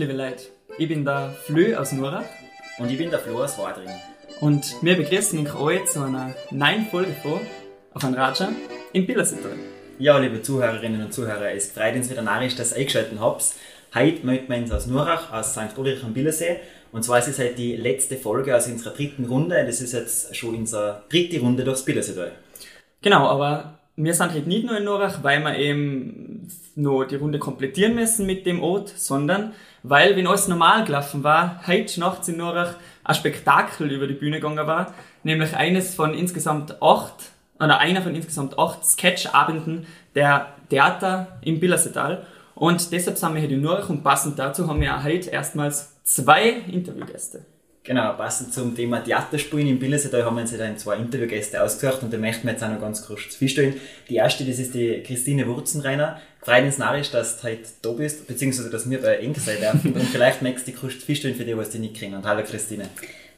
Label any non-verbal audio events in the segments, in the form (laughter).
liebe Leute. Ich bin der Flö aus Nurach. Und ich bin der Flo aus Wadring. Und wir begrüßen euch heute zu einer neuen Folge von auf ein Raja in Billersetal. Ja, liebe Zuhörerinnen und Zuhörer, es freut uns wieder narrisch, dass ihr eingeschaltet habt. Heute melden wir uns aus Nurach, aus St. Ulrich am Billersee. Und zwar ist es halt die letzte Folge aus unserer dritten Runde. Das ist jetzt schon unsere dritte Runde durchs Billerseetal. Genau, aber wir sind halt nicht nur in Nurach, weil wir eben nur die Runde komplettieren müssen mit dem Ort, sondern weil, wenn alles normal gelaufen war, heute nachts in Nurach ein Spektakel über die Bühne gegangen war, nämlich eines von insgesamt acht, oder einer von insgesamt acht Sketchabenden der Theater im Billersetal. Und deshalb sind wir hier in Nurach und passend dazu haben wir heute erstmals zwei Interviewgäste. Genau, passend zum Thema Theaterspielen im Billersetal haben wir uns dann zwei Interviewgäste ausgesucht und da möchten wir jetzt auch noch ganz kurz vorstellen. Die erste, das ist die Christine Wurzenreiner. Freut uns narrisch, dass du heute da bist, beziehungsweise dass wir bei Enkel sein dürfen und vielleicht möchtest du kurz vorstellen für die, was die nicht kennen. Hallo Christine.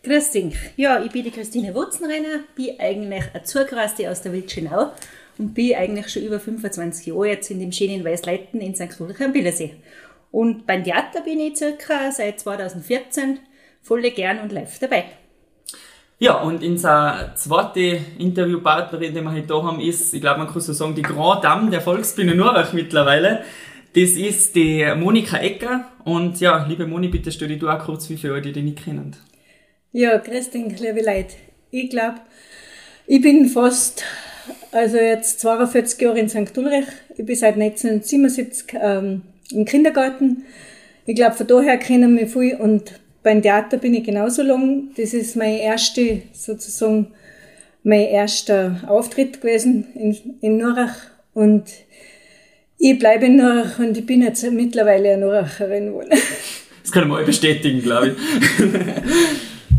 Grüß dich. Ja, ich bin die Christine Wurzenreiner, bin eigentlich eine Zugereiste aus der Wildschenau und bin eigentlich schon über 25 Jahre jetzt in dem schönen Weißleiten in St. Ulrich am Billersee. Und beim Theater bin ich circa seit 2014 voll gern und live dabei. Ja, und unsere zweite Interviewpartnerin, die wir heute da haben, ist, ich glaube, man kann so sagen, die Grand Dame der Volksbühne Nurach mittlerweile. Das ist die Monika Ecker. Und ja, liebe Moni, bitte stell dich du auch kurz wie für alle, die dich nicht kennen. Ja, grüß dich, liebe Leute. Ich glaube, ich bin fast, also jetzt 42 Jahre in St. Ulrich. Ich bin seit 1977 ähm, im Kindergarten. Ich glaube, von daher kennen mich viel und beim Theater bin ich genauso lang. Das ist mein erste, sozusagen, mein erster Auftritt gewesen in, in Nurach. Und ich bleibe in Nurach und ich bin jetzt mittlerweile eine Nuracherin geworden. Das kann ich mal bestätigen, glaube ich.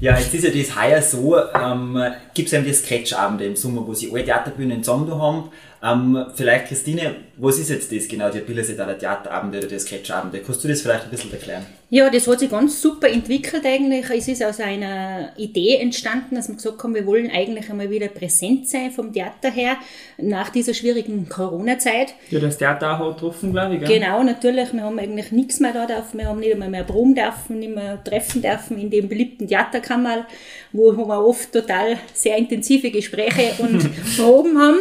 Ja, jetzt ist ja das heuer so, ähm, gibt es eben die Sketchabende im Sommer, wo sie alle Theaterbühnen zusammen haben. Ähm, vielleicht, Christine, was ist jetzt das genau, die Billerseetaler Theaterabende oder die Sketchabende? Kannst du das vielleicht ein bisschen erklären? Ja, das hat sich ganz super entwickelt eigentlich. Es ist aus einer Idee entstanden, dass wir gesagt haben, wir wollen eigentlich einmal wieder präsent sein vom Theater her, nach dieser schwierigen Corona-Zeit. Ja, das Theater auch getroffen, glaube ich. Gell? Genau, natürlich. Wir haben eigentlich nichts mehr da dürfen. Wir haben nicht einmal mehr proben dürfen, nicht mehr treffen dürfen in dem beliebten Theaterkammer, wo wir oft total sehr intensive Gespräche und (laughs) Proben haben.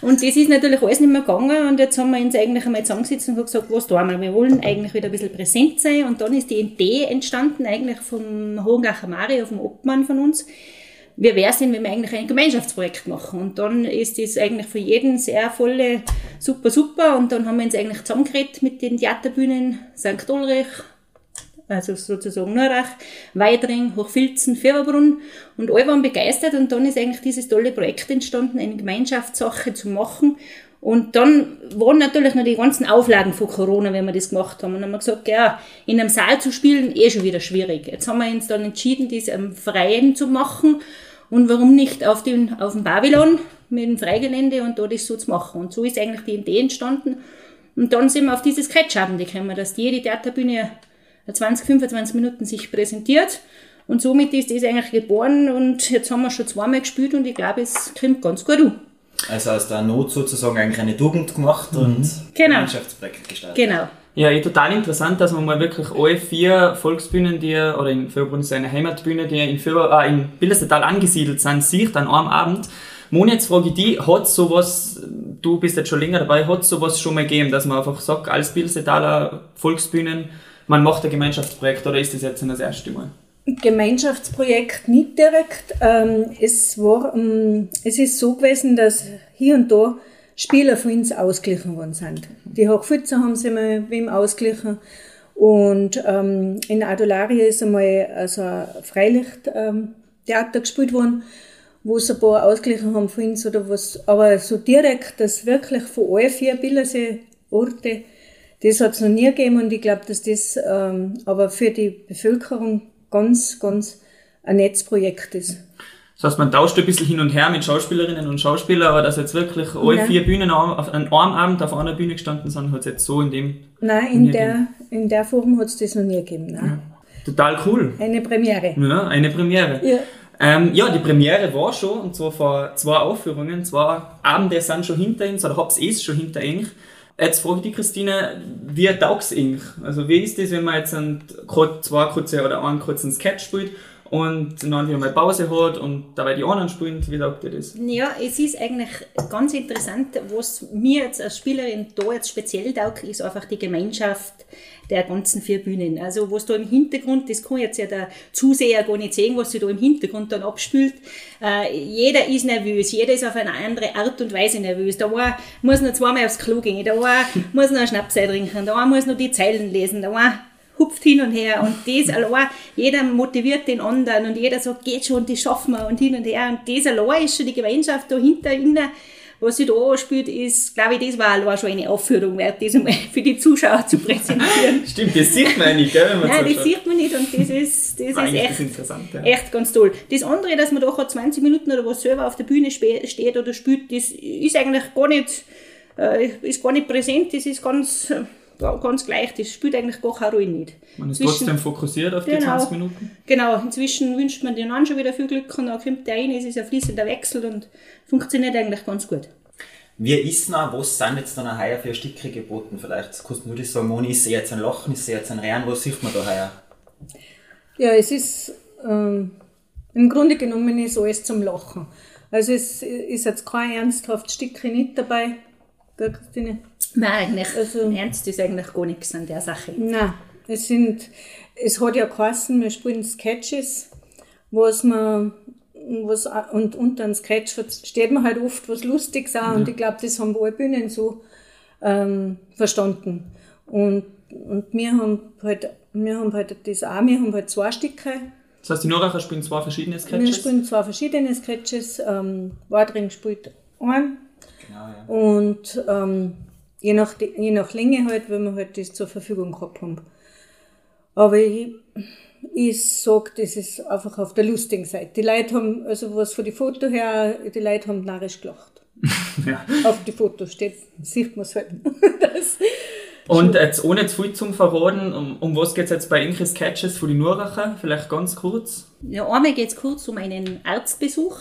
Und das ist natürlich alles nicht mehr gegangen und jetzt haben wir uns eigentlich einmal zusammengesetzt und gesagt, was tun wir? Wir wollen eigentlich wieder ein bisschen präsent sein und dann ist die Idee entstanden eigentlich vom Hohengacher Mario, vom Obmann von uns. Wie wäre denn, wenn wir eigentlich ein Gemeinschaftsprojekt machen? Und dann ist das eigentlich für jeden sehr volle, super, super. Und dann haben wir uns eigentlich zusammengeredet mit den Theaterbühnen St. Ulrich, also sozusagen Nurach, Weidring, Hochfilzen, Fürberbrunn und alle waren begeistert und dann ist eigentlich dieses tolle Projekt entstanden, eine Gemeinschaftssache zu machen und dann waren natürlich noch die ganzen Auflagen von Corona, wenn wir das gemacht haben. Und dann haben wir gesagt, ja, in einem Saal zu spielen, eh schon wieder schwierig. Jetzt haben wir uns dann entschieden, das am Freien zu machen. Und warum nicht auf, den, auf dem Babylon mit dem Freigelände und da das so zu machen. Und so ist eigentlich die Idee entstanden. Und dann sind wir auf dieses Sketchabende gekommen, dass jede Theaterbühne 20, 25 Minuten sich präsentiert. Und somit ist das eigentlich geboren und jetzt haben wir schon zweimal gespielt und ich glaube, es kommt ganz gut an. Also aus der Not sozusagen eigentlich eine Tugend gemacht mhm. und genau. Gemeinschaftsprojekt gestartet. Genau. Ja, eh total interessant, dass man mal wirklich alle vier Volksbühnen, die, oder in Fürbrunn ist eine Heimatbühne, die in, Für, äh, in Bildersetal angesiedelt sind, sieht an einem Abend. Moni, jetzt frage ich dich, hat sowas, du bist jetzt schon länger dabei, hat sowas schon mal gegeben, dass man einfach sagt, als Bildersetaler Volksbühnen, man macht ein Gemeinschaftsprojekt oder ist das jetzt das erste Mal? Gemeinschaftsprojekt nicht direkt. Ähm, es, war, ähm, es ist so gewesen, dass hier und da Spieler von uns ausgeglichen worden sind. Die Hochfitzer haben sie mal wem ausgeglichen. Und ähm, in Adularia ist einmal also ein Freilichttheater gespielt worden, wo es ein paar ausgeglichen haben von uns oder was. Aber so direkt, dass wirklich von allen vier Bildersee-Orte, das hat es noch nie gegeben und ich glaube, dass das ähm, aber für die Bevölkerung ganz, ganz ein Netzprojekt ist. Das heißt, man tauscht ein bisschen hin und her mit Schauspielerinnen und Schauspielern, aber dass jetzt wirklich alle Nein. vier Bühnen auf einem Abend auf einer Bühne gestanden sind, hat es jetzt so in dem. Nein, in der, in der Form hat es das noch nie gegeben. Nein. Ja. Total cool. Eine Premiere. Ja, eine Premiere. Ja. Ähm, ja, die Premiere war schon, und zwar vor zwei Aufführungen, zwei Abende sind schon hinter uns, oder hab's eh schon hinter uns. Jetzt frage ich dich, Christine, wie taugt's Ink? Also wie ist das, wenn man jetzt ein, zwei kurze oder einen kurzen Sketch spielt und dann wieder mal Pause hat und dabei die anderen spielen, wie taugt dir das? Ja, es ist eigentlich ganz interessant, was mir jetzt als Spielerin da jetzt speziell taugt, ist einfach die Gemeinschaft der ganzen vier Bühnen. Also was da im Hintergrund, das kann jetzt ja der Zuseher gar nicht sehen, was sich da im Hintergrund dann abspielt. Äh, jeder ist nervös, jeder ist auf eine andere Art und Weise nervös. Da war, muss noch zweimal aufs Klo gehen, da war, muss noch einen Schnaps trinken, da muss noch die Zeilen lesen, da war, hupft hin und her und das allein, jeder motiviert den anderen und jeder sagt, geht schon, das schaffen wir und hin und her und das allein ist schon die Gemeinschaft dahinter, innen, was sich da anspielt, ist, glaube ich, das war allein schon eine Aufführung wert, das einmal für die Zuschauer zu präsentieren. (laughs) Stimmt, das sieht man nicht, gell? Wenn man Nein, so das sieht man nicht und das ist, das ist echt, ja. echt ganz toll. Das andere, dass man da gerade 20 Minuten oder was selber auf der Bühne steht oder spielt, das ist eigentlich gar nicht, äh, ist gar nicht präsent, das ist ganz, äh, ganz gleich, das spielt eigentlich gar keine Rolle nicht. Man ist Zwischen- trotzdem fokussiert auf die Genau. 20 Minuten. Genau, inzwischen wünscht man den anderen schon wieder viel Glück und dann kommt der rein, es ist ein fließender Wechsel und funktioniert eigentlich ganz gut. Wie ist noch, was sind jetzt dann heuer für Stücke geboten? Vielleicht kannst du nur das sagen, Moni, ist sie jetzt ein Lachen, ist sie jetzt ein Rehren, was sieht man da heuer? Ja, es ist ähm, im Grunde genommen ist alles zum Lachen. Also es ist jetzt kein ernsthaftes Stückchen nicht dabei, gell, Christine? Nein, eigentlich, Also- ernst ist eigentlich gar nichts an der Sache. Nein, es sind, es hat ja geheißen, wir spielen Sketches, was man, was, und unter einem Sketch versteht man halt oft was Lustiges auch, und ich glaube, das haben alle Bühnen so ähm, verstanden. Und, und wir haben halt, wir haben halt das auch, wir haben halt zwei Stücke, Das heißt, die Noracher spielen zwei verschiedene wir Sketches. spielen zwei verschiedene Sketches, ähm, Wadring spielt einen, Genau, ja. und ähm, je, nach, je nach Länge halt, wenn wir halt das zur Verfügung gehabt haben. Aber ich, ich sag, das ist einfach auf der lustigen Seite. Die Leute haben, also was von die Foto her, die Leute haben narrisch gelacht. (laughs) Ja. Auf die Fotos steht, sieht man es halt. (laughs) das, Und jetzt ohne zu viel zum Verraten, um, um was geht es jetzt bei Inkris Sketches für die Noracher? Vielleicht ganz kurz. Ja, einmal geht es kurz um einen Arztbesuch,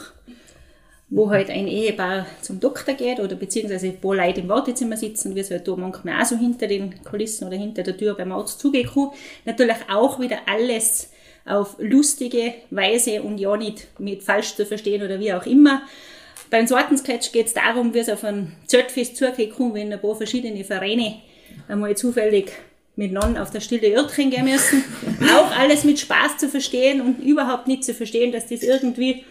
wo halt ein Ehepaar zum Doktor geht oder beziehungsweise ein paar Leute im Wartezimmer sitzen, wie es halt da manchmal auch so hinter den Kulissen oder hinter der Tür beim Arzt zugehen kann. Natürlich auch wieder alles auf lustige Weise und ja nicht mit falsch zu verstehen oder wie auch immer. Beim zweiten Sketch geht es darum, wie es auf ein Zeltfest zugehen kann, wenn ein paar verschiedene Vereine einmal zufällig miteinander auf das stille Örtchen gehen müssen. Auch alles mit Spaß zu verstehen und überhaupt nicht zu verstehen, dass das irgendwie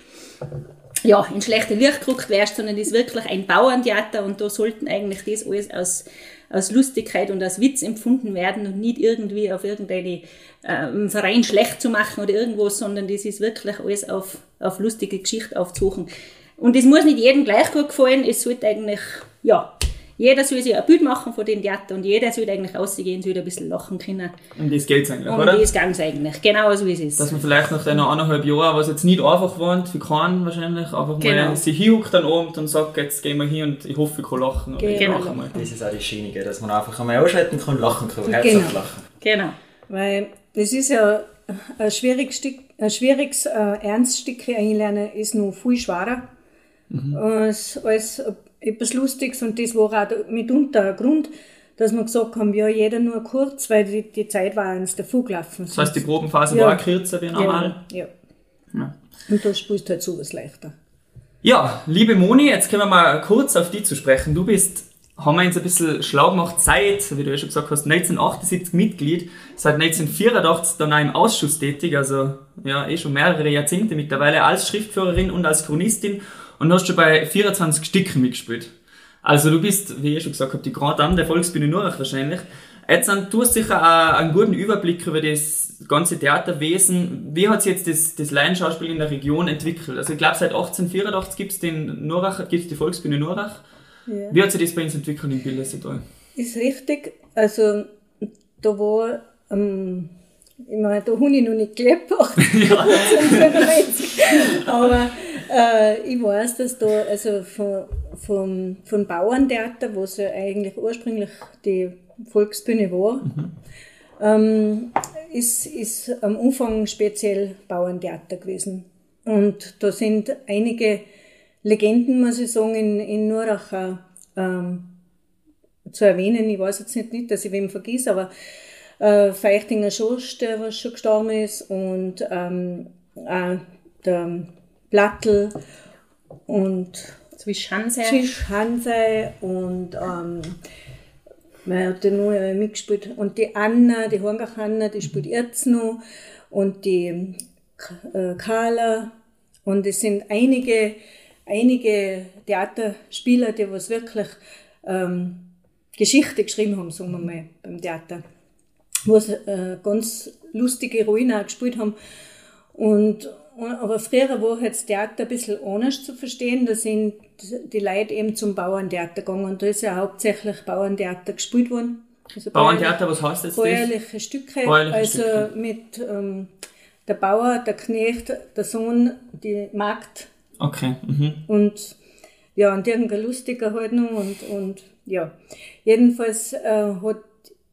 ja, in schlechte Licht gerückt wärst, sondern ist wirklich ein Bauerntheater und da sollten eigentlich das alles aus, aus Lustigkeit und aus Witz empfunden werden und nicht irgendwie auf irgendeine ähm, Verein schlecht zu machen oder irgendwas, sondern das ist wirklich alles auf, auf lustige Geschichte aufzusuchen. Und es muss nicht jedem gleich gut gefallen, es sollte eigentlich, ja, jeder soll sich ein Bild machen von dem Theater und jeder soll eigentlich rausgehen, soll ein bisschen lachen können. Um das geht es eigentlich, Und oder? das ganz eigentlich, genau so ist es. Dass man vielleicht nach deiner eineinhalb Jahren, was jetzt nicht einfach war, für keinen wahrscheinlich, einfach Genau. mal sich hinhuckt dann Abend und sagt, jetzt gehen wir hier und ich hoffe, ich kann lachen. Genau. lache mal. Das ist auch das Schöne, gell, dass man einfach einmal ausschalten kann, lachen kann, Genau. herzhaft lachen. Genau. weil das ist ja ein schwieriges, Stück, ein schwieriges äh, Ernststück einlernen, ist noch viel schwerer als, als etwas Lustiges. Und das war auch mitunter ein Grund, dass wir gesagt haben, ja, jeder nur kurz, weil die, die Zeit war uns davor gelaufen. Das heißt, die Probenphase Ja. war kürzer wie normal. Ja. Ja. Und da spielst du halt sowas leichter. Ja, liebe Moni, jetzt können wir mal kurz auf die zu sprechen. Du bist, haben wir uns ein bisschen schlau gemacht, seit, wie du ja schon gesagt hast, 1978 Mitglied, seit 1984 dann auch im Ausschuss tätig, also ja, eh schon mehrere Jahrzehnte mittlerweile als Schriftführerin und als Chronistin und hast schon bei 24 Stücken mitgespielt. Also du bist, wie ich schon gesagt habe, die Grand Dame der Volksbühne Nurach wahrscheinlich. Jetzt, du hast sicher auch einen guten Überblick über das ganze Theaterwesen. Wie hat sich jetzt das, das Laienschauspiel in der Region entwickelt? Also ich glaube, seit 1884 gibt es den Nurach, gibt's die Volksbühne Nurach. Ja. Wie hat sich das bei uns entwickelt in Bildersetal? Ist richtig. Also, da war, ähm, ich meine, da habe ich noch nicht gelebt, (laughs) 1895. (laughs) Aber äh, ich weiß, dass da, also von, vom, von Bauerntheater, was ja eigentlich ursprünglich die Volksbühne war, ähm, ist, ist am Anfang speziell Bauerntheater gewesen. Und da sind einige Legenden, muss ich sagen, in, in Nurach auch, ähm, zu erwähnen, ich weiß jetzt nicht, nicht dass ich wem vergesse, aber äh, Feichtinger Schosch, der was schon gestorben ist, und ähm, äh, der Blattl und Zwischhanse. Zwischhanse und ähm, wer hat denn noch mitgespielt? Und die Anna, die Horngach Anna, die spielt jetzt noch und die äh, Carla und es sind einige, einige Theaterspieler, die was wirklich ähm, Geschichte geschrieben haben, sagen wir mal, beim Theater. Wo sie äh, ganz lustige Rollen auch gespielt haben. Und, aber früher war halt das Theater ein bisschen anders zu verstehen. Da sind die Leute eben zum Bauerntheater gegangen und da ist ja hauptsächlich Bauerntheater gespielt worden. Also Bauerntheater, was heißt das? Bäuerliche Stücke. Bäuerliche also Stücke. mit ähm, der Bauer, der Knecht, der Sohn, die Magd Okay. Mhm. und ja, und irgendein lustiger halt noch und, und ja. Jedenfalls äh, hat,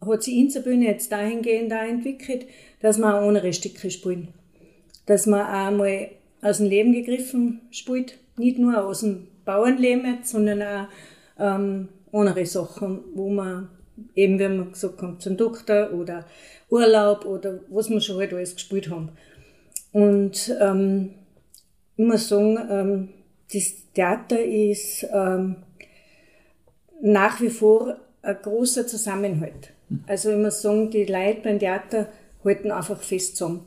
hat sich Inserbühne jetzt dahingehend auch entwickelt, dass wir auch andere Stücke spielen. Dass man auch mal aus dem Leben gegriffen spielt, nicht nur aus dem Bauernleben, jetzt, sondern auch ähm, andere Sachen, wo man eben, wie wir gesagt haben, zum Doktor oder Urlaub oder was wir schon halt alles gespielt haben. Und ähm, ich muss sagen, ähm, das Theater ist ähm, nach wie vor ein großer Zusammenhalt. Also ich muss sagen, die Leute beim Theater halten einfach fest zusammen.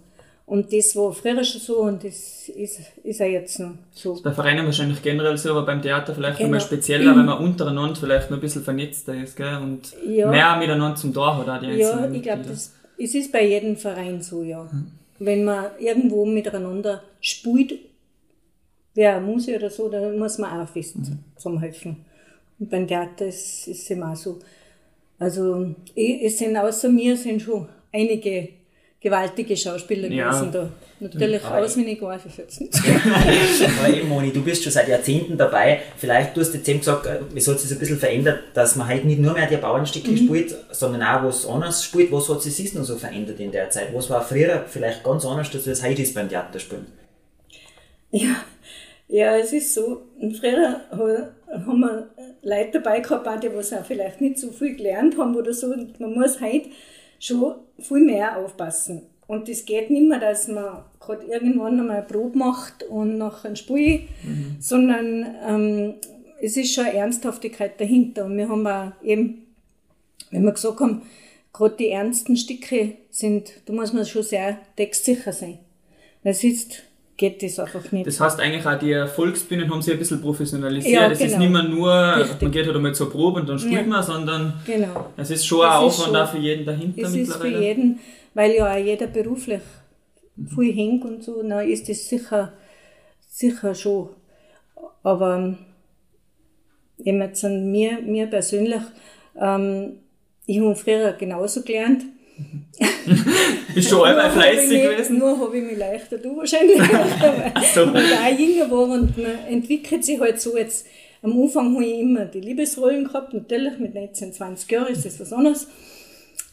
Und das war früher schon so und das ist, ist auch jetzt noch so. Bei Vereinen wahrscheinlich generell so, aber beim Theater vielleicht Genau. nochmal spezieller, weil man untereinander vielleicht noch ein bisschen vernetzter ist, gell? Und Ja. mehr miteinander zum Tor hat auch die Ja, ich glaube, das es ist bei jedem Verein so, ja. Wenn man irgendwo miteinander spielt, wer muss oder so, da muss man auch fest zusammenhelfen. Und beim Theater ist ist es immer so. Also, ich, es sind außer mir sind schon einige gewaltige Schauspieler Ja. gewesen da. Natürlich Aber- auswendig weiß ich jetzt nicht. Aber eben, Moni, du bist schon seit Jahrzehnten dabei. Vielleicht, du hast jetzt eben gesagt, äh, es hat sich so ein bisschen verändert, dass man halt nicht nur mehr die Bauernstücke spielt, sondern auch was anderes spielt. Was hat sich sonst noch so verändert in der Zeit? Was war früher vielleicht ganz anders, als es heute ist beim Theaterspielen? Ja, ja, es ist so. Früher ha- haben wir Leute dabei gehabt, die was auch vielleicht nicht so viel gelernt haben oder so. Und man muss heute schon viel mehr aufpassen. Und es geht nicht mehr, dass man gerade irgendwann einmal eine Probe macht und nach einem Spiel, sondern ähm, es ist schon eine Ernsthaftigkeit dahinter. Und wir haben auch eben, wenn wir gesagt haben, gerade die ernsten Stücke sind, da muss man schon sehr textsicher sein. Weil sonst geht das einfach nicht. Das heißt eigentlich auch, die Volksbühnen haben sich ein bisschen professionalisiert. Ja, Es ist genau. nicht mehr nur, Richtig. man geht halt einmal zur Probe und dann spielt Ja. man, sondern genau. es ist schon ein Aufwand auch für jeden dahinter Es ist für jeden, weil ja auch jeder beruflich viel hängt und so, dann ist das sicher, sicher schon. Aber eben jetzt an mir, mir persönlich, ähm, ich habe früher genauso gelernt. Ist schon einmal fleißig mich- gewesen. Nur habe ich mich leichter, du wahrscheinlich. (laughs) so. und auch jünger war und man entwickelt sich halt so jetzt. Am Anfang habe ich immer die Liebesrollen gehabt, natürlich mit 19, 20 Jahren ist das was anderes.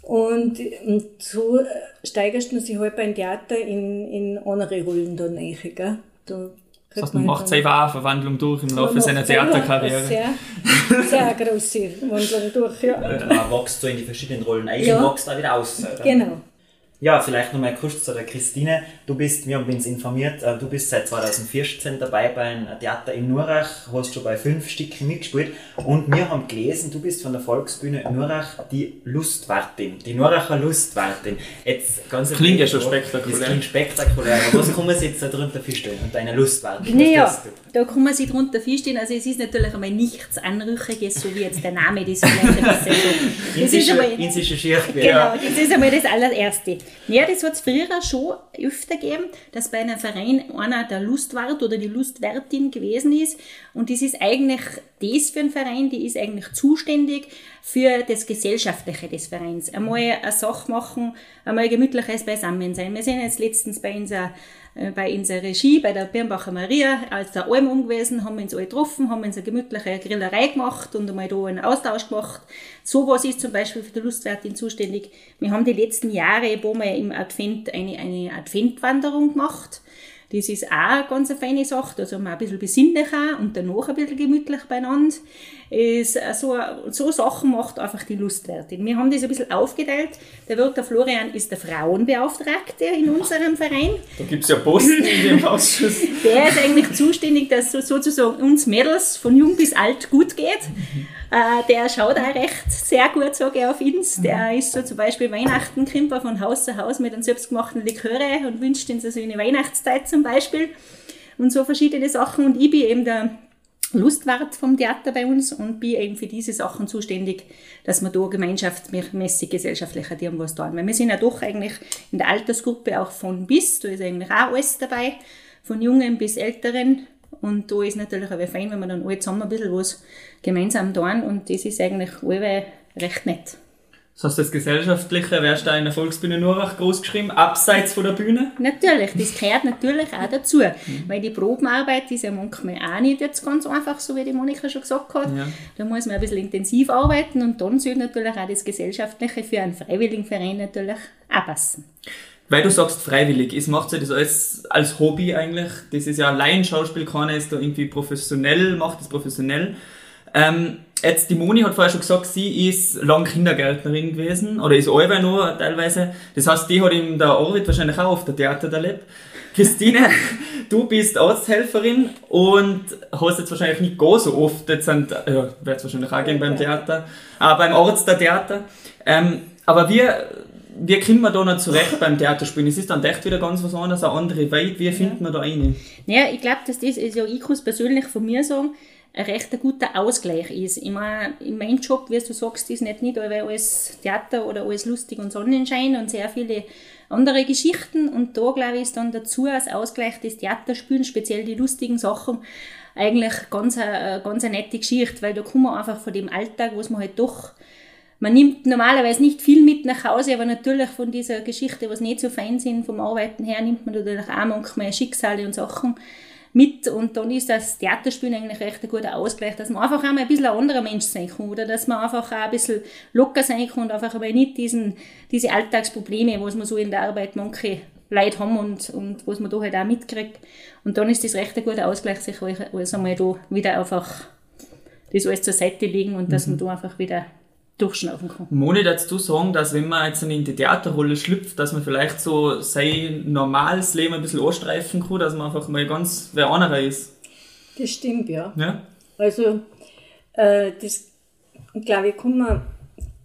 Und, und so steigerst man sich halt beim Theater in, in andere Rollen dann. Gell? Da Das heißt, man macht selber auch eine Verwandlung durch im Laufe seiner Theaterkarriere. Sehr, sehr große Wandlung durch, ja. Man wächst so in die verschiedenen Rollen ein Ja. und wächst da wieder aus. oder? Genau. Ja, vielleicht nochmal kurz zu der Christine. Du bist, wir haben uns informiert, äh, du bist seit 2014 dabei beim Theater in Nurach, hast schon bei fünf Stücken mitgespielt und wir haben gelesen, du bist von der Volksbühne Nurach die Lustwartin, die Nuracher Lustwartin. Jetzt ganz Klingt ja schon Das spektakulär. klingt spektakulär, aber was kann man sich jetzt darunter vorstellen unter einer Lustwartin? Naja, da kann man sich drunter vorstellen. Also es ist natürlich einmal nichts Anrüchiges, so wie jetzt der Name das vielleicht ein bisschen so. (laughs) Das ist einmal. Genau, das ist einmal das allererste. Ja, das hat es früher schon öfter gegeben, dass bei einem Verein einer der Lustwart oder die Lustwärtin gewesen ist. Und das ist eigentlich das für einen Verein, die ist eigentlich zuständig für das Gesellschaftliche des Vereins. Einmal eine Sache machen, einmal gemütliches Beisammensein. Wir sind jetzt letztens bei unserer bei unserer Regie, bei der Birnbacher Maria, als der Alm um gewesen, haben wir uns alle getroffen, haben uns eine gemütliche Grillerei gemacht und einmal da einen Austausch gemacht. Sowas ist zum Beispiel für die Lustwärtin zuständig. Wir haben die letzten Jahre, wo wir im Advent eine, eine Adventwanderung gemacht. Das ist auch eine ganz feine Sache, also man ein bisschen besinnlicher und danach ein bisschen gemütlich beieinander. Ist äh, so, so Sachen macht einfach die Lustwärtin. Wir haben das ein bisschen aufgeteilt. Der Wirt Florian ist der Frauenbeauftragte in unserem Verein. Da gibt es ja Posten in dem (laughs) Ausschuss. Der ist eigentlich zuständig, dass sozusagen uns Mädels von jung bis alt gut geht. Äh, der schaut auch recht sehr gut, sage ich, auf uns. Der ist so zum Beispiel Weihnachten kommt er von Haus zu Haus mit einem selbstgemachten Liköre und wünscht uns also eine Weihnachtszeit zum Beispiel. Und so verschiedene Sachen. Und ich bin eben der Lustwart vom Theater bei uns und bin eben für diese Sachen zuständig, dass wir da gemeinschaftsmäßig, gesellschaftlich was tun. Weil wir sind ja doch eigentlich in der Altersgruppe auch von bis, da ist eigentlich auch alles dabei, von Jungen bis Älteren. Und da ist natürlich auch fein, wenn wir dann alle zusammen ein bisschen was gemeinsam tun und das ist eigentlich alle recht nett. Das heißt, das Gesellschaftliche wärst du in der Volksbühne nur auch groß geschrieben, abseits von der Bühne? Natürlich, das gehört natürlich auch dazu. Mhm. Weil die Probenarbeit ist ja manchmal auch nicht jetzt ganz einfach, so wie die Monika schon gesagt hat. Ja. Da muss man ein bisschen intensiv arbeiten und dann soll natürlich auch das Gesellschaftliche für einen freiwilligen Verein natürlich auch passen. Weil du sagst freiwillig, ist, macht sie das alles als Hobby eigentlich? Das ist ja allein Schauspiel, keiner ist da irgendwie professionell, macht das professionell. Ähm, jetzt, die Moni hat vorher schon gesagt, sie ist lang Kindergärtnerin gewesen, oder ist allweil noch teilweise. Das heißt, die hat ihm der Arvid wahrscheinlich auch auf der Theater erlebt. Christine, (laughs) du bist Arzthelferin und hast jetzt wahrscheinlich nicht gar so oft, jetzt sind, ja, wird es wahrscheinlich auch gehen beim Theater, aber beim Arzt der Theater. Ähm, aber wir, wie kommt man da noch zurecht beim Theaterspielen? Es ist dann echt wieder ganz was anderes, eine andere Welt. Wie findet man da rein? Ja, ich glaube, dass das, also ich kann es persönlich von mir sagen, ein recht guter Ausgleich ist. Ich meine, in meinem Job, wie du sagst, ist nicht, nicht alles Theater oder alles lustig und Sonnenschein und sehr viele andere Geschichten. Und da, glaube ich, ist dann dazu als Ausgleich des Theaterspielen, speziell die lustigen Sachen, eigentlich ganz eine, ganz eine nette Geschichte, weil da kommen wir einfach von dem Alltag, wo man halt doch man nimmt normalerweise nicht viel mit nach Hause, aber natürlich von dieser Geschichte, was nicht so fein sind vom Arbeiten her, nimmt man natürlich auch manchmal Schicksale und Sachen mit und dann ist das Theaterspielen eigentlich recht ein guter Ausgleich, dass man einfach einmal ein bisschen ein anderer Mensch sein kann oder dass man einfach auch ein bisschen locker sein kann und einfach aber nicht diesen, diese Alltagsprobleme, was man so in der Arbeit manche Leute haben und, und was man da halt auch mitkriegt. Und dann ist das recht ein guter Ausgleich, sich alles einmal da wieder einfach das alles zur Seite legen und dass mhm. man da einfach wieder durchschnaufen kann. Moni, dazu sagen, dass wenn man jetzt in die Theaterrolle schlüpft, dass man vielleicht so sein normales Leben ein bisschen anstreifen kann, dass man einfach mal ganz wer anderer ist. Das stimmt, ja. ja? Also, äh, das, glaube ich, kann man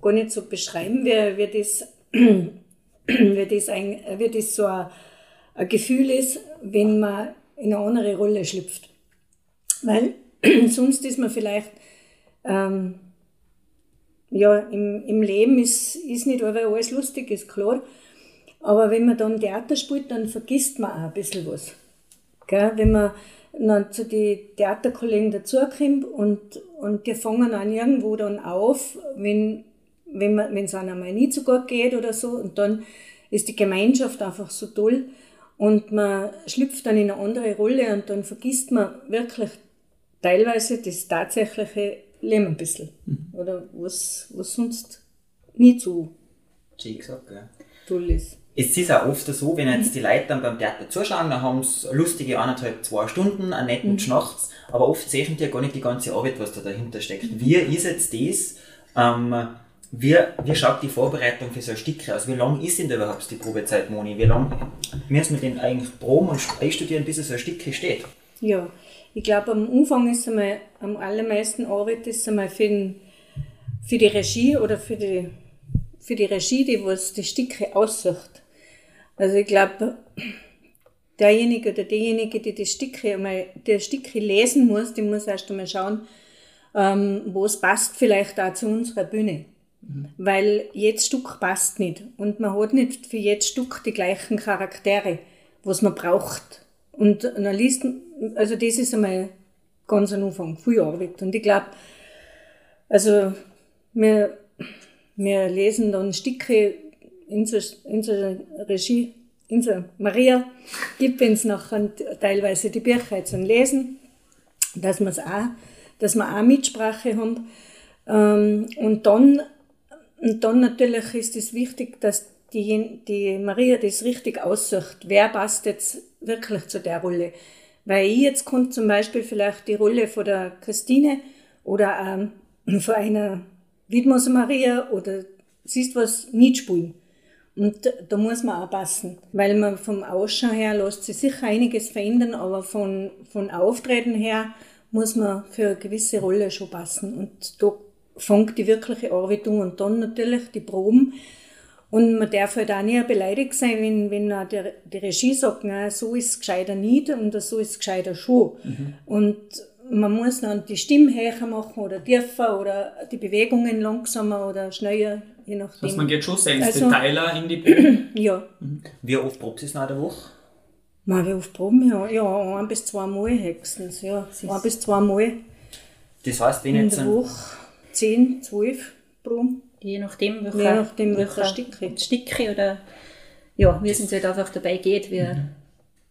gar nicht so beschreiben, wie, wie, das, (clears throat) wie, das, ein, wie das so ein, ein Gefühl ist, wenn man in eine andere Rolle schlüpft. Weil (clears throat) sonst ist man vielleicht ähm, ja, im, im Leben ist, ist nicht alles lustig, ist klar. Aber wenn man dann Theater spielt, dann vergisst man auch ein bisschen was. Gell? Wenn man dann zu den Theaterkollegen dazukommt und, und die fangen dann irgendwo dann auf, wenn, wenn man, wenn es einem einmal nicht so gut geht oder so, und dann ist die Gemeinschaft einfach so toll und man schlüpft dann in eine andere Rolle und dann vergisst man wirklich teilweise das tatsächliche leben ein bisschen. Mhm. Oder was, was sonst nicht so gesagt, ja. toll ist. Es ist auch oft so, wenn jetzt die Leute dann beim Theater zuschauen, dann haben sie lustige anderthalb, zwei Stunden, einen netten mhm. Schnachts, aber oft sehen die ja gar nicht die ganze Arbeit, was da dahinter steckt. Mhm. Wie ist jetzt das, ähm, wie, wie schaut die Vorbereitung für so ein Stück aus? Wie lang ist denn da überhaupt die Probezeit, Moni? Wie lange müssen wir denn eigentlich proben und einstudieren, bis so ein Stück steht? Ja, ich glaube, am Anfang ist einmal, am allermeisten Arbeit ist einmal für, den, für die Regie oder für die, für die Regie, die was die Stücke aussucht. Also ich glaube, derjenige oder diejenige, die die Stücke einmal, die Stücke lesen muss, die muss erst einmal schauen, ähm, was passt vielleicht auch zu unserer Bühne. Mhm. Weil jedes Stück passt nicht. Und man hat nicht für jedes Stück die gleichen Charaktere, was man braucht. Und liest, also das ist einmal ganz am Anfang, viel Arbeit. Und ich glaube, also wir, wir lesen dann Stücke in so, Regie, in so Maria gibt uns nachher teilweise die Bücher zum Lesen, dass wir auch, dass wir auch Mitsprache haben. Ähm, und dann, und dann natürlich ist es wichtig, dass die, die Maria das richtig aussucht. Wer passt jetzt wirklich zu der Rolle. Weil ich jetzt konnte zum Beispiel vielleicht die Rolle von der Christine oder ähm, (clears throat) von einer Widmos Maria oder siehst was nicht spielen. Und da muss man auch passen, weil man vom Ausschauen her lässt sich sicher einiges verändern, aber von, von Auftreten her muss man für eine gewisse Rolle schon passen. Und da fängt die wirkliche Arbeit an und dann natürlich die Proben. Und man darf halt auch nicht beleidigt sein, wenn, wenn auch die, die Regie sagt, na, so ist es gescheiter nicht und so ist es gescheiter schon. Mhm. Und man muss dann die Stimme höher machen oder tiefer oder die Bewegungen langsamer oder schneller, je nachdem. Das heißt, man geht schon sehr ins also, Detail in die Probe. (clears throat) ja. Mhm. Wie oft probt es nach der Woche? Mal, wie oft proben wir? Ja, ein bis zwei Mal höchstens. Ja, ein bis zwei Mal. Das heißt, wenn in jetzt. In der Woche zehn, zwölf Proben. Je nachdem, welcher, Je nachdem, welcher Stücke. Stücke oder ja, wie es uns halt einfach dabei geht. Wie, mhm.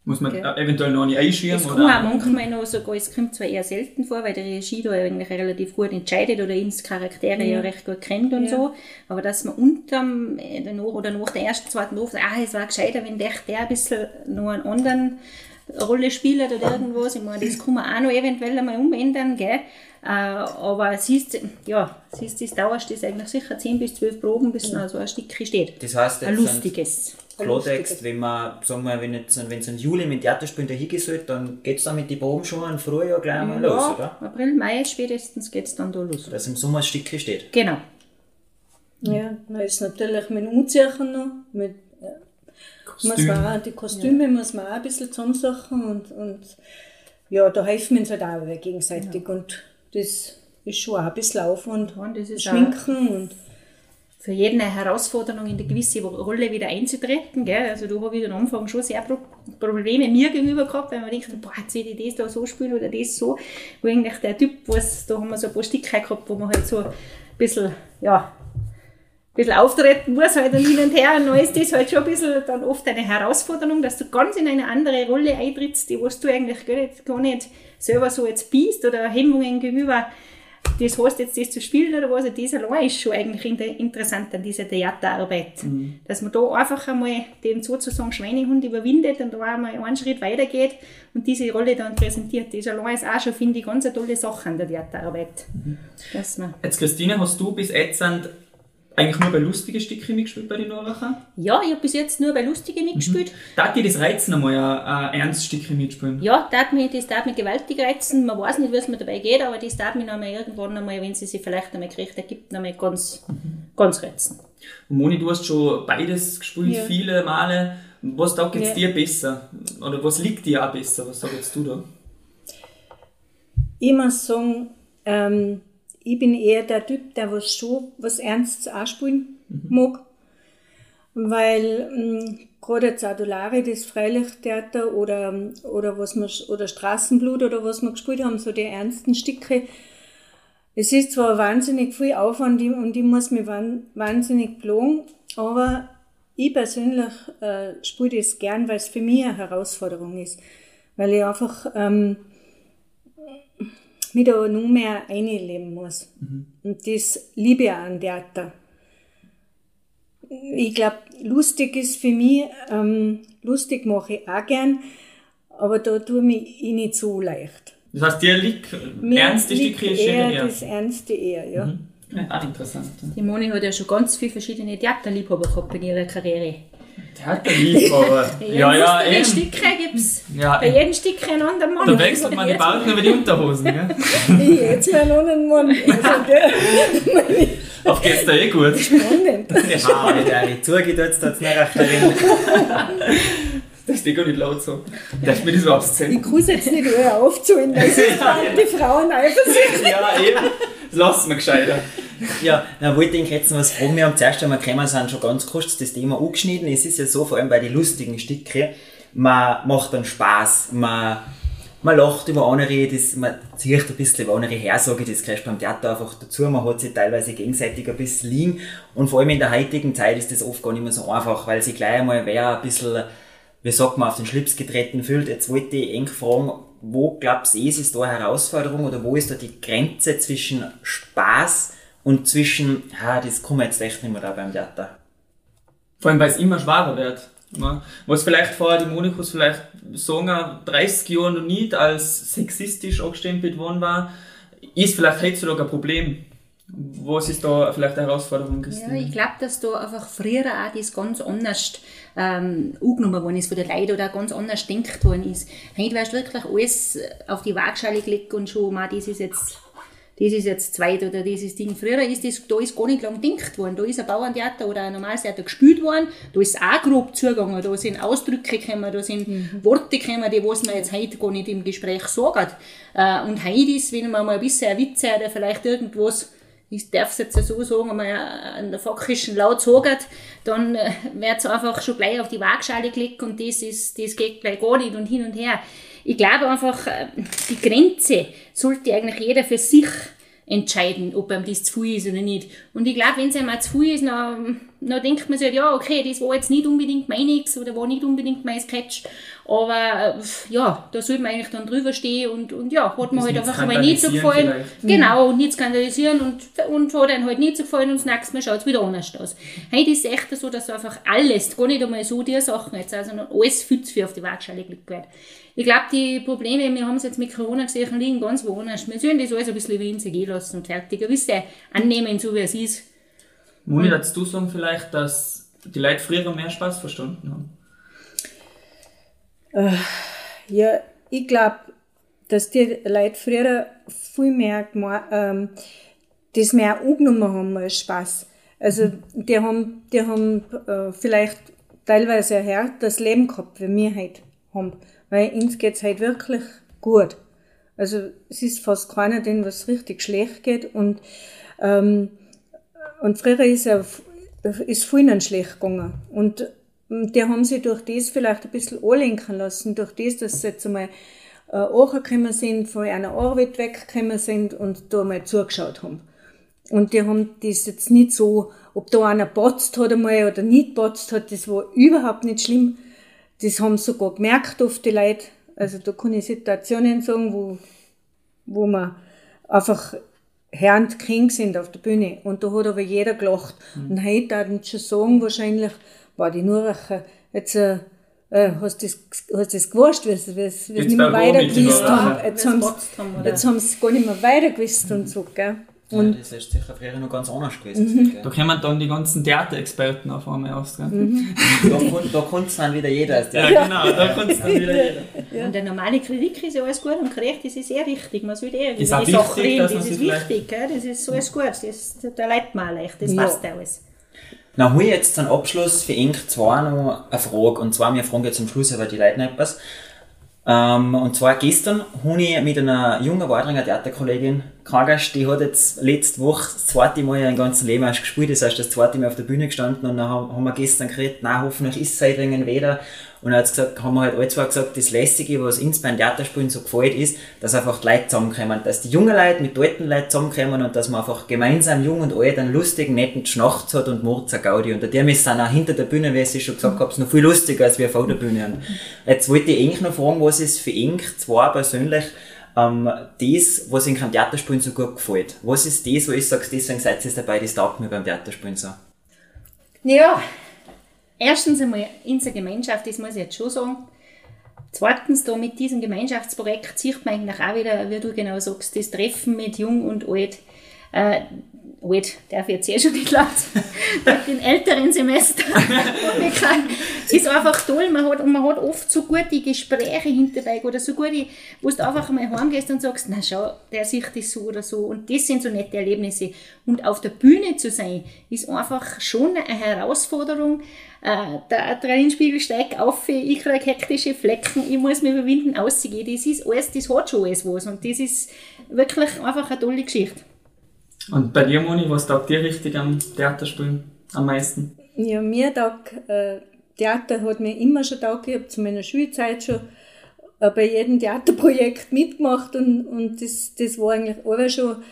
Muss man okay. eventuell noch nicht einschirmen? Es kann auch manchmal noch sogar, es kommt zwar eher selten vor, weil der Regie da eigentlich relativ gut entscheidet oder ins Charaktere ja. ja recht gut kennt und ja. so, aber dass man unterm äh, oder nach der ersten, zweiten Luft, ah, es war gescheiter, wenn der, der ein bisschen noch einen anderen Rolle spielt oder irgendwas. Ich meine, das kann man auch noch eventuell einmal umändern, gell? Äh, aber siehst, ja, siehst, das dauert das eigentlich sicher 10 bis 12 Proben, bis noch so ein Stück steht. Das heißt, ein lustiges. Klartext, wenn man, sagen wir, wenn es wenn im Juli mit Theaterspielen da hingehen soll, dann geht es dann mit den Proben schon im Frühjahr gleich mal ja, los, oder? April, Mai spätestens geht es dann da los. Dass im Sommer ein Stück steht. Genau. Ja, dann ist natürlich mit Umziehen noch, mit Kostüm. muss man auch, die Kostüme ja. muss man auch ein bisschen zusammensuchen und, und ja, da helfen wir uns halt auch gegenseitig ja. und das ist schon auch ein bisschen Aufwand. Und das ist Schminken und für jeden eine Herausforderung, in eine gewisse Rolle wieder einzutreten. Gell? Also da habe ich am Anfang schon sehr Probleme mir gegenüber gehabt, weil man denkt, boah, jetzt will ich das da so spielen oder das so. Wo eigentlich der Typ, was, da haben wir so ein paar Stücke gehabt, wo man halt so ein bisschen, ja, bisschen auftreten muss halt und hin und her. Und dann ist das halt schon ein bisschen dann oft eine Herausforderung, dass du ganz in eine andere Rolle eintrittst, die was du eigentlich gar nicht, gar nicht selber so jetzt bist oder Hemmungen gegenüber das heißt jetzt das zu spielen oder was, das allein ist schon eigentlich interessant an dieser Theaterarbeit. Mhm. Dass man da einfach einmal den sozusagen Schweinehund überwindet und da einmal einen Schritt weitergeht und diese Rolle dann präsentiert. Das allein ist auch schon, finde ich, ganz eine tolle Sache an der Theaterarbeit. Mhm. Dass man jetzt Christine, hast du bis jetzt eigentlich nur bei lustigen Stücken mitgespielt bei den Norwacher? Ja, ich habe bis jetzt nur bei lustigen mitgespielt. Mhm. Darf dir das reizen, einmal ein, ein ernstes Stückchen mitspielen? Ja, darf mich, das darf mich gewaltig reizen. Man weiß nicht, wie es mir dabei geht, aber das darf mich noch mal irgendwann einmal, wenn sie sich vielleicht einmal gekriegt ergibt, noch mal ganz, mhm. ganz reizen. Und Moni, du hast schon beides gespielt, ja. viele Male. Was taugt jetzt ja. dir besser? Oder was liegt dir auch besser? Was sagst du da? Ich muss sagen, ähm, ich bin eher der Typ, der was schon was Ernstes anspielen mhm. mag. Weil ähm, gerade jetzt Adolari, das Freilichttheater oder, oder, was wir, oder Straßenblut oder was wir gespielt haben, so die ernsten Stücke, es ist zwar wahnsinnig viel Aufwand und ich muss mich wahnsinnig plagen, aber ich persönlich äh, spiele das gern, weil es für mich eine Herausforderung ist. Weil ich einfach ähm, mich da noch mehr einleben muss. Mhm. Und das liebe ich auch an Theater. Ich glaube, lustig ist für mich, ähm, lustig mache ich auch gern, aber da tue ich mich nicht so leicht. Das heißt, dir liegt Mir ernste liegt Stücke eher, eher? Das Ernste eher, ja. Mhm. Ja, auch interessant. Die Moni hat ja schon ganz viele verschiedene Theaterliebhaber gehabt in ihrer Karriere. Theaterliebhaber. (laughs) ja, ja, eben. Bei Stücke gibt es ja, bei jedem Stück einen anderen Mann. Da wechselt man die Balken über die Unterhosen, gell? (laughs) ich jetzt meinen anderen Mann. (laughs) Also der, Auf geht's da eh gut. Spannend. Ah, der Zuge tut es da jetzt nicht Das ist eh gar nicht laut so. Darf ich mir das überhaupt sehen? Ich kann es jetzt nicht höher aufzuholen, weil die Frauen eifersüchtig Ja, eben. Lass mir gescheiter. Ja, dann wollte ich jetzt noch was fragen. Wir haben zuerst einmal gekommen, sind schon ganz kurz das Thema angeschnitten. Es ist ja so, vor allem bei den lustigen Stücken, man macht dann Spaß, man, man lacht über andere, das, man zieht ein bisschen über andere Hersage, das kriegst du beim Theater einfach dazu, man hat sich teilweise gegenseitig ein bisschen liegen und vor allem in der heutigen Zeit ist das oft gar nicht mehr so einfach, weil sie gleich einmal wer ein bisschen, wie sagt man, auf den Schlips getreten fühlt. Jetzt wollte ich eng fragen, wo glaubst du, ist da eine Herausforderung oder wo ist da die Grenze zwischen Spaß und zwischen, ha, das kommen wir jetzt echt nicht mehr da beim Theater. Vor allem, weil es immer schwerer wird. Ja. Was vielleicht vorher die Monikus vielleicht sagen, 30 Jahre noch nicht als sexistisch angestempelt worden war, ist vielleicht heutzutage ein Problem. Was ist da vielleicht eine Herausforderung, Christine? Ja, ich glaube, dass da einfach früher auch das ganz anders ähm, angenommen worden ist von den Leuten oder ganz anders denkt worden ist. Heute wirst du wirklich alles auf die Waagschale gelegt und schon mal, das ist jetzt das ist jetzt zweit oder dieses Ding. Früher ist das, da ist gar nicht lang gedacht worden. Da ist ein Bauerntheater oder ein normales Theater gespielt worden, da ist auch grob zugegangen, da sind Ausdrücke gekommen, da sind mhm. Worte gekommen, die was man jetzt heute gar nicht im Gespräch sagt. Äh, und heute ist, wenn man mal ein bisschen ein Witz oder vielleicht irgendwas ich darf es jetzt so sagen, wenn man an der fakrischen Laut sagt, dann äh, wird es einfach schon gleich auf die Waagschale gelegt und das, ist, das geht gleich gar nicht und hin und her. Ich glaube einfach, äh, die Grenze sollte eigentlich jeder für sich entscheiden, ob einem das zu viel ist oder nicht. Und ich glaube, wenn es einem zu viel ist, dann, dann denkt man sich, halt, ja, okay, das war jetzt nicht unbedingt meins oder war nicht unbedingt mein Sketch, aber äh, ja, da sollte man eigentlich dann drüber stehen und, und ja, hat mir halt einfach einmal nicht so gefallen. Vielleicht. Genau, und nicht skandalisieren und, und hat einem halt nicht so gefallen und das nächste Mal schaut es wieder anders aus. Heute ist es echt so, dass einfach alles, gar nicht einmal so die Sachen jetzt, sondern alles viel zu viel auf die Waagschale gelegt wird. Ich glaube, die Probleme, wir haben es jetzt mit Corona gesehen, liegen ganz woanders. Wir sollen das alles ein bisschen wie in sich gehen lassen und fertig. Ein bisschen annehmen, so wie es ist. Moni, würdest du sagen vielleicht, dass die Leute früher mehr Spaß verstanden haben? Äh, ja, ich glaube, dass die Leute früher viel mehr ähm, das mehr angenommen haben als Spaß. Also die haben, die haben äh, vielleicht teilweise ein härteres Leben gehabt, wie wir heute haben weil uns geht's halt wirklich gut. Also es ist fast keiner, den was richtig schlecht geht und ähm, und früher ist er ist vielen schlecht gegangen und die haben sich durch das vielleicht ein bisschen anlenken lassen, durch das, dass sie jetzt einmal äh, angekommen sind, von einer Arbeit weggekommen sind und da mal zugeschaut haben. Und die haben das jetzt nicht so, ob da einer patzt hat einmal oder nicht patzt hat, das war überhaupt nicht schlimm, das haben sogar gemerkt oft die Leute. Also da kann ich Situationen sagen, wo, wo man einfach Herrn King sind auf der Bühne. Und da hat aber jeder gelacht. Mhm. Und heute würden schon sagen, wahrscheinlich, war die Nuracher, jetzt, äh, äh hast du das, hast das gewusst, weil sie es nicht mehr weiter gewusst haben. Jetzt haben sie gar nicht mehr weiter gewusst und so, gell. Und ja, das ist sicher früher noch ganz anders gewesen. Mhm. Da kommen dann die ganzen Theaterexperten auf einmal aus. Mhm. da, da konnte es dann wieder jeder als Ja, genau, da konnte es dann wieder jeder. Ja. Und der normale Kritik ist ja alles gut und gerecht, das ist sehr wichtig. Man soll eher über die Sache reden, das ist wichtig, gell? das ist alles gut, das, ist, da leitet man leicht, das ja. passt alles. Na, habe ich jetzt zum Abschluss für Ink zwar noch eine Frage, und zwar, wir fragen jetzt zum Schluss aber die Leute noch etwas. Ähm, und zwar gestern habe ich mit einer jungen Wadringer Theaterkollegin Kagast, die hat jetzt letzte Woche das zweite Mal ihren ganzen Leben erst gespielt, das heißt das zweite Mal auf der Bühne gestanden und dann haben wir gestern geredet, na hoffentlich ist es seit und dann gesagt, haben wir halt alle zwei gesagt, das Lässige, was uns beim Theaterspielen so gefällt, ist, dass einfach die Leute zusammenkommen. Dass die jungen Leute mit alten Leuten zusammenkommen und dass man einfach gemeinsam jung und alt einen lustigen, netten Schnachts hat und Murzer Gaudi. Und dem ist dann auch hinter der Bühne, wie ich schon gesagt habe, noch viel lustiger als wir vor der Bühne. Und jetzt wollte ich eigentlich noch fragen, was ist für Ink zwar persönlich ähm, das, was in keinem Theaterspielen so gut gefällt. Was ist das, wo ich sage, deswegen seid ihr dabei, das taugt mir beim Theaterspielen so? Ja, erstens einmal unsere Gemeinschaft, das muss ich jetzt schon sagen. Zweitens, da mit diesem Gemeinschaftsprojekt sieht man eigentlich auch wieder, wie du genau sagst, das Treffen mit Jung und Alt. Alt, darf ich jetzt eh schon nicht laut, den älteren Semester. ist einfach toll. Man hat, man hat oft so gute Gespräche hinterbei oder so gute, wo du einfach mal heimgehst und sagst, na schau, der sieht das so oder so. Und das sind so nette Erlebnisse. Und auf der Bühne zu sein, ist einfach schon eine Herausforderung. Äh, der Adrenalinspiegel steigt auf, ich kriege hektische Flecken, ich muss mich überwinden, auszugehen. Das ist alles, das hat schon alles was. Und das ist wirklich einfach eine tolle Geschichte. Und bei dir, Moni, was taugt dir richtig am Theaterspielen am meisten? Ja, mir taugt, äh, Theater hat mir immer schon taugt, ich habe zu meiner Schulzeit schon äh, bei jedem Theaterprojekt mitgemacht und, und das, das war eigentlich auch schon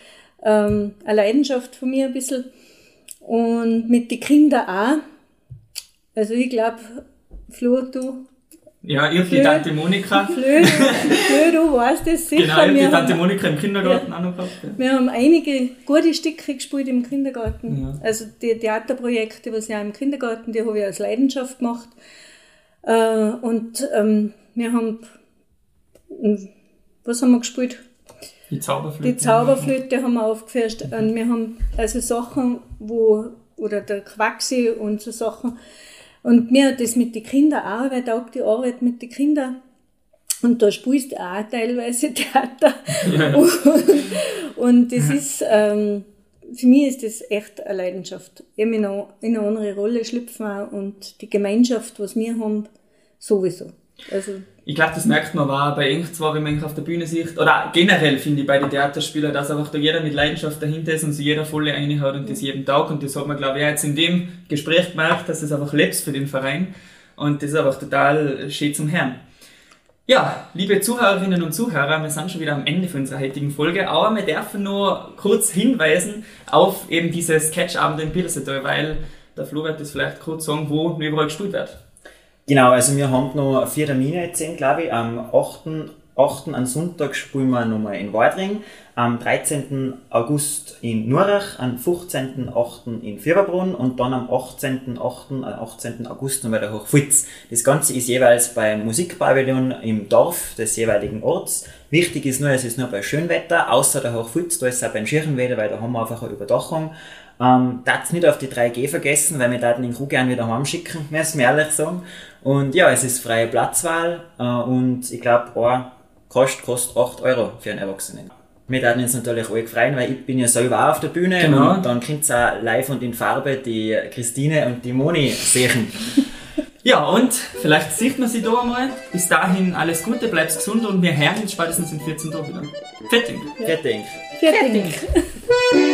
ähm, eine Leidenschaft von mir ein bisschen. Und mit den Kindern auch. Also ich glaube, Flo, du ja, ich die Tante Monika. (laughs) Flö, Flö, du weißt das sicher. Genau, ich die Tante Monika im Kindergarten ja, auch noch gehabt. Ja. Wir haben einige gute Stücke gespielt im Kindergarten. Ja. Also die Theaterprojekte, was ja im Kindergarten, die habe ich als Leidenschaft gemacht. Äh, und ähm, wir haben, was haben wir gespielt? Die Zauberflöte. Die Zauberflöte haben wir aufgeführt. Und wir haben also Sachen, wo, oder der Quaxi und so Sachen. Und mir hat das mit den Kindern auch, weil taugt die Arbeit mit den Kindern. Und da spielst du auch teilweise (laughs) Theater. Ja. Und, und das ist, ähm, für mich ist das echt eine Leidenschaft. Eben in eine, in eine andere Rolle schlüpfen auch und die Gemeinschaft, was wir haben, sowieso. Also, ich glaube, das merkt man auch bei Eng zwar, wenn man auf der Bühne sieht, oder generell finde ich bei den Theaterspielern, dass einfach da jeder mit Leidenschaft dahinter ist und sich jeder volle eine hat und das jeden Tag. Und das hat man, glaube ich, jetzt in dem Gespräch gemerkt, dass das einfach lebt für den Verein. Und das ist einfach total schön zum Herrn. Ja, liebe Zuhörerinnen und Zuhörer, wir sind schon wieder am Ende von unserer heutigen Folge, aber wir dürfen nur kurz hinweisen auf eben diese Sketchabende in Pilsetal, weil der Flo wird das vielleicht kurz sagen, wo überall gespielt wird. Genau, also wir haben noch vier Termine jetzt, glaube ich. Am 8. 8. an Sonntag spielen wir nochmal in Wadring, am 13. August in Nurach, am 15.8. in Fieberbrunn und dann am 18.8. 18. August nochmal der Hochfutz. Das Ganze ist jeweils beim Musikpavillon im Dorf des jeweiligen Orts. Wichtig ist nur, es ist nur bei Schönwetter, außer der Hochfutz, da ist es auch beim Schirchenwetter, weil da haben wir einfach eine Überdachung. Ähm, darf nicht auf die 3G vergessen, weil wir da den Crew gerne wieder heimschicken, (laughs) müssen wir ehrlich sagen. Und ja, es ist freie Platzwahl äh, und ich glaube, ein kostet, kostet 8 Euro für einen Erwachsenen. Wir werden uns natürlich alle freuen, weil ich bin ja selber auch auf der Bühne genau. und dann könnt ihr auch live und in Farbe die Christine und die Moni sehen. (laughs) Ja, und vielleicht sieht man sie da einmal. Bis dahin alles Gute, bleibt gesund und wir hören uns spätestens in 14 Tagen wieder. Fertig. Fertig. Fertig. (laughs)